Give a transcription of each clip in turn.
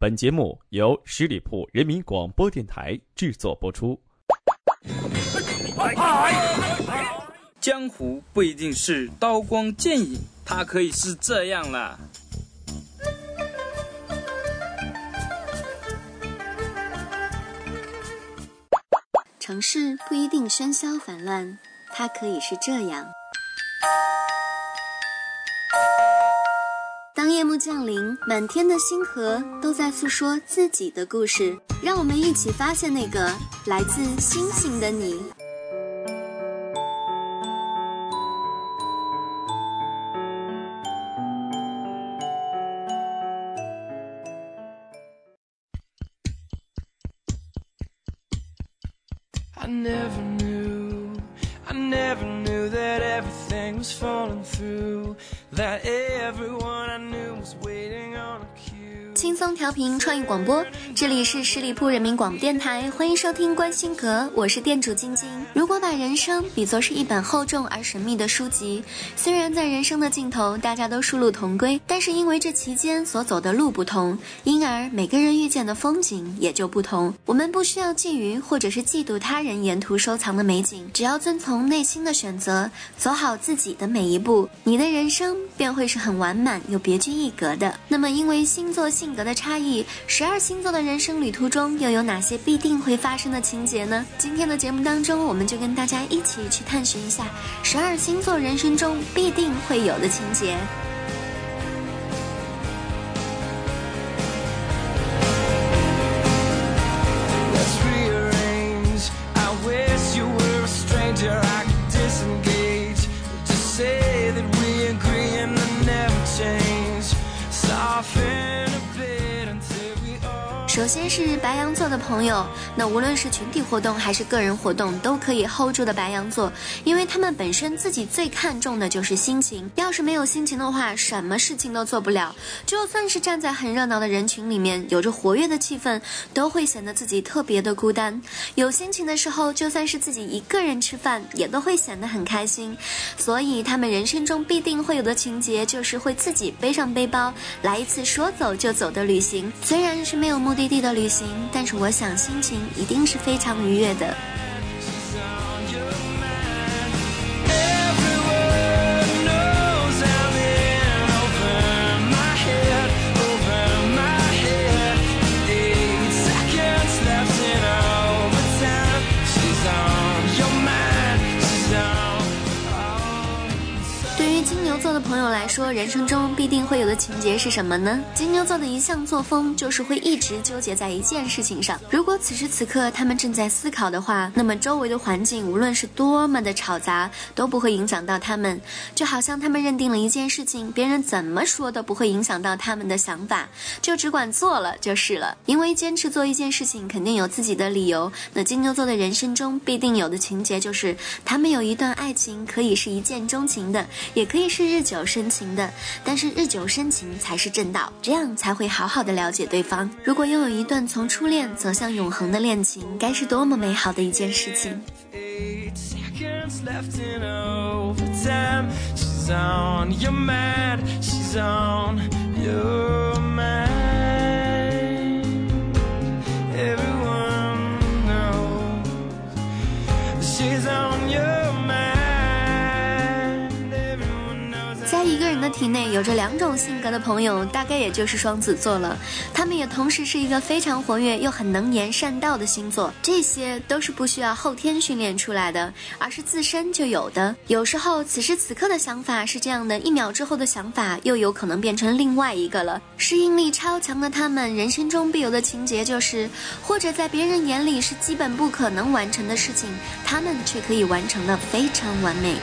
本节目由十里铺人民广播电台制作播出。江湖不一定是刀光剑影，它可以是这样啦。城市不一定喧嚣繁乱，它可以是这样。夜幕降临，满天的星河都在诉说自己的故事，让我们一起发现那个来自星星的你。I never knew, I never knew everything was falling through, that everyone I knew was waiting on a. 轻松调频创意广播，这里是十里铺人民广播电台，欢迎收听关心阁，我是店主晶晶。如果把人生比作是一本厚重而神秘的书籍，虽然在人生的尽头大家都殊路同归，但是因为这期间所走的路不同，因而每个人遇见的风景也就不同。我们不需要觊觎或者是嫉妒他人沿途收藏的美景，只要遵从内心的选择，走好自己的每一步，你的人生便会是很完满又别具一格的。那么，因为星座性性格的差异，十二星座的人生旅途中又有哪些必定会发生的情节呢？今天的节目当中，我们就跟大家一起去探寻一下十二星座人生中必定会有的情节。首先是白羊座的朋友，那无论是群体活动还是个人活动，都可以 hold 住的白羊座，因为他们本身自己最看重的就是心情。要是没有心情的话，什么事情都做不了。就算是站在很热闹的人群里面，有着活跃的气氛，都会显得自己特别的孤单。有心情的时候，就算是自己一个人吃饭，也都会显得很开心。所以他们人生中必定会有的情节，就是会自己背上背包，来一次说走就走的旅行。虽然是没有目的地的旅行，但是我想心情一定是非常愉悦的。对于金牛座的朋友来说，人生中必定会有的情节是什么呢？金牛座的一项作风就是会一直纠结在一件事情上。如果此时此刻他们正在思考的话，那么周围的环境无论是多么的吵杂，都不会影响到他们。就好像他们认定了一件事情，别人怎么说都不会影响到他们的想法，就只管做了就是了。因为坚持做一件事情，肯定有自己的理由。那金牛座的人生中必定有的情节就是，他们有一段爱情可以是一见钟情的，也可以是日久生情的，但是日久生情才是正道，这样才会好好的了解对方。如果拥有一段从初恋走向永恒的恋情，该是多么美好的一件事情。有着两种性格的朋友，大概也就是双子座了。他们也同时是一个非常活跃又很能言善道的星座，这些都是不需要后天训练出来的，而是自身就有的。有时候此时此刻的想法是这样的，一秒之后的想法又有可能变成另外一个了。适应力超强的他们，人生中必有的情节就是，或者在别人眼里是基本不可能完成的事情，他们却可以完成的非常完美。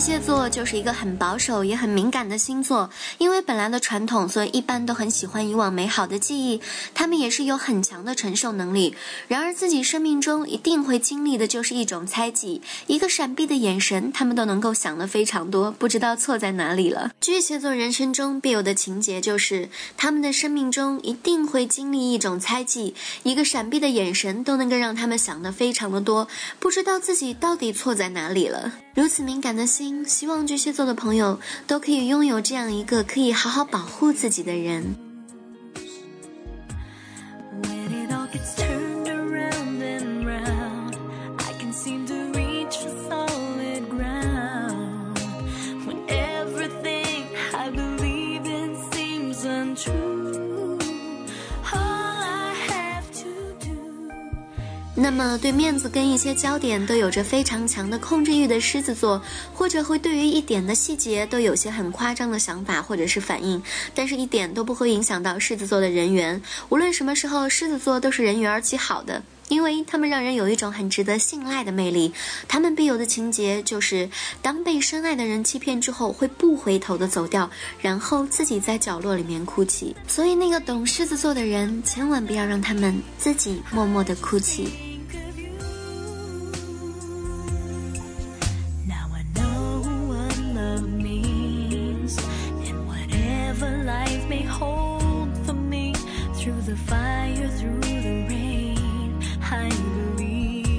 蟹座就是一个很保守也很敏感的星座，因为本来的传统，所以一般都很喜欢以往美好的记忆。他们也是有很强的承受能力。然而自己生命中一定会经历的就是一种猜忌，一个闪避的眼神，他们都能够想得非常多，不知道错在哪里了。巨蟹座人生中必有的情节就是，他们的生命中一定会经历一种猜忌，一个闪避的眼神都能够让他们想得非常的多，不知道自己到底错在哪里了。如此敏感的心，希望巨蟹座的朋友都可以拥有这样一个可以好好保护自己的人。那么，对面子跟一些焦点都有着非常强的控制欲的狮子座，或者会对于一点的细节都有些很夸张的想法或者是反应，但是一点都不会影响到狮子座的人缘。无论什么时候，狮子座都是人缘极好的，因为他们让人有一种很值得信赖的魅力。他们必有的情节就是，当被深爱的人欺骗之后，会不回头的走掉，然后自己在角落里面哭泣。所以，那个懂狮子座的人，千万不要让他们自己默默的哭泣。Through the fire through the rain hi green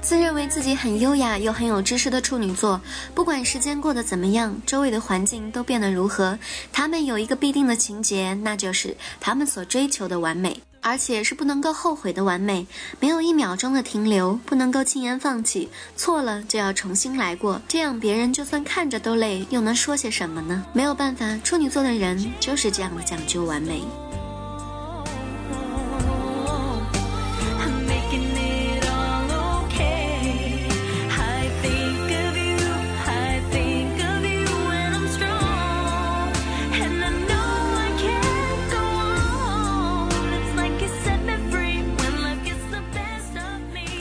自认为自己很优雅又很有知识的处女座，不管时间过得怎么样，周围的环境都变得如何，他们有一个必定的情节，那就是他们所追求的完美。而且是不能够后悔的完美，没有一秒钟的停留，不能够轻言放弃，错了就要重新来过，这样别人就算看着都累，又能说些什么呢？没有办法，处女座的人就是这样的讲究完美。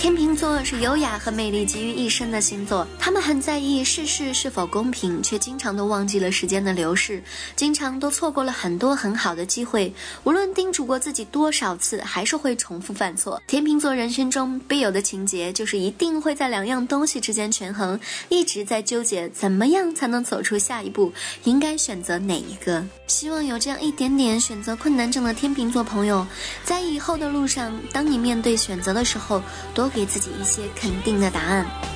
天秤座是优雅和魅力集于一身的星座，他们很在意世事是否公平，却经常都忘记了时间的流逝，经常都错过了很多很好的机会。无论叮嘱过自己多少次，还是会重复犯错。天秤座人生中必有的情节，就是一定会在两样东西之间权衡，一直在纠结怎么样才能走出下一步，应该选择哪一个。希望有这样一点点选择困难症的天秤座朋友，在以后的路上，当你面对选择的时候，多给自己。一些肯定的答案。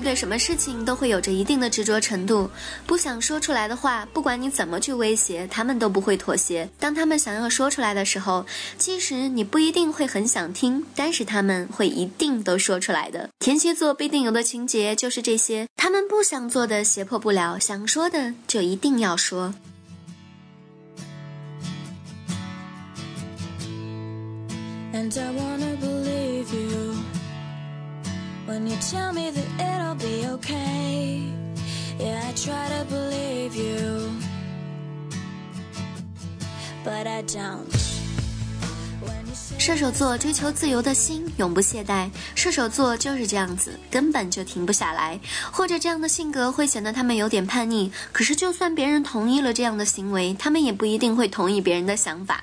对什么事情都会有着一定的执着程度，不想说出来的话，不管你怎么去威胁，他们都不会妥协。当他们想要说出来的时候，其实你不一定会很想听，但是他们会一定都说出来的。天蝎座必定有的情节就是这些，他们不想做的胁迫不了，想说的就一定要说。And I wanna believe you. When you tell me that it'll be okay. Yeah, I try to believe you, but I don't. 射手座追求自由的心永不懈怠，射手座就是这样子，根本就停不下来。或者这样的性格会显得他们有点叛逆，可是就算别人同意了这样的行为，他们也不一定会同意别人的想法。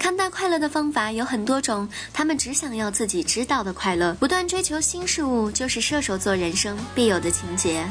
看待快乐的方法有很多种，他们只想要自己知道的快乐，不断追求新事物，就是射手座人生必有的情节。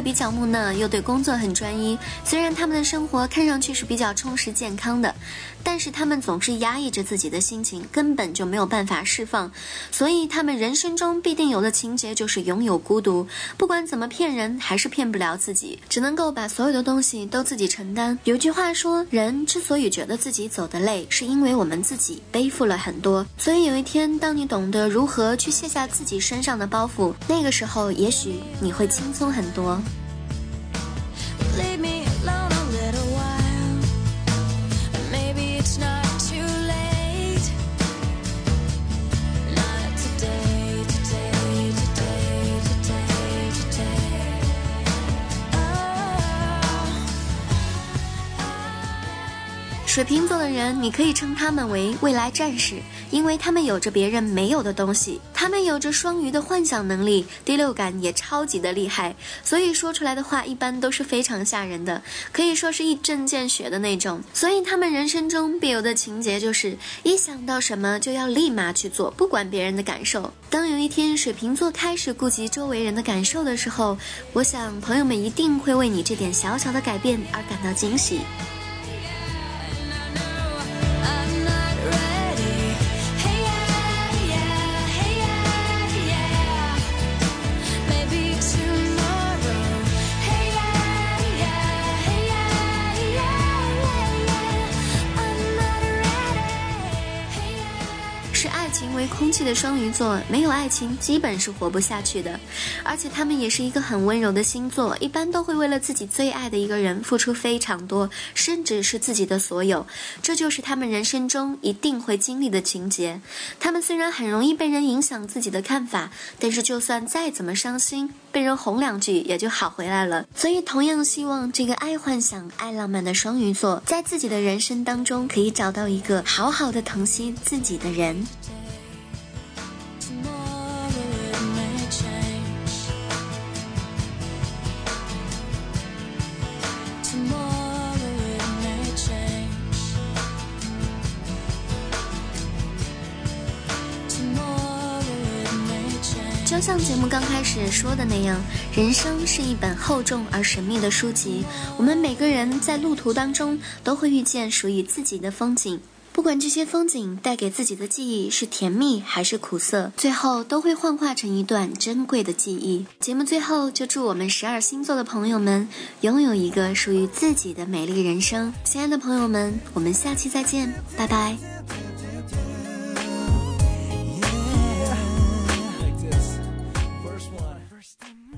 比较木讷，又对工作很专一。虽然他们的生活看上去是比较充实健康的，但是他们总是压抑着自己的心情，根本就没有办法释放。所以他们人生中必定有的情节就是拥有孤独。不管怎么骗人，还是骗不了自己，只能够把所有的东西都自己承担。有句话说，人之所以觉得自己走得累，是因为我们自己背负了很多。所以有一天，当你懂得如何去卸下自己身上的包袱，那个时候，也许你会轻松很多。水瓶座的人，你可以称他们为未来战士，因为他们有着别人没有的东西。他们有着双鱼的幻想能力，第六感也超级的厉害，所以说出来的话一般都是非常吓人的，可以说是一针见血的那种。所以他们人生中必有的情节就是，一想到什么就要立马去做，不管别人的感受。当有一天水瓶座开始顾及周围人的感受的时候，我想朋友们一定会为你这点小小的改变而感到惊喜。气的双鱼座没有爱情，基本是活不下去的。而且他们也是一个很温柔的星座，一般都会为了自己最爱的一个人付出非常多，甚至是自己的所有。这就是他们人生中一定会经历的情节。他们虽然很容易被人影响自己的看法，但是就算再怎么伤心，被人哄两句也就好回来了。所以，同样希望这个爱幻想、爱浪漫的双鱼座，在自己的人生当中可以找到一个好好的疼惜自己的人。刚开始说的那样，人生是一本厚重而神秘的书籍。我们每个人在路途当中都会遇见属于自己的风景，不管这些风景带给自己的记忆是甜蜜还是苦涩，最后都会幻化成一段珍贵的记忆。节目最后就祝我们十二星座的朋友们拥有一个属于自己的美丽人生。亲爱的朋友们，我们下期再见，拜拜。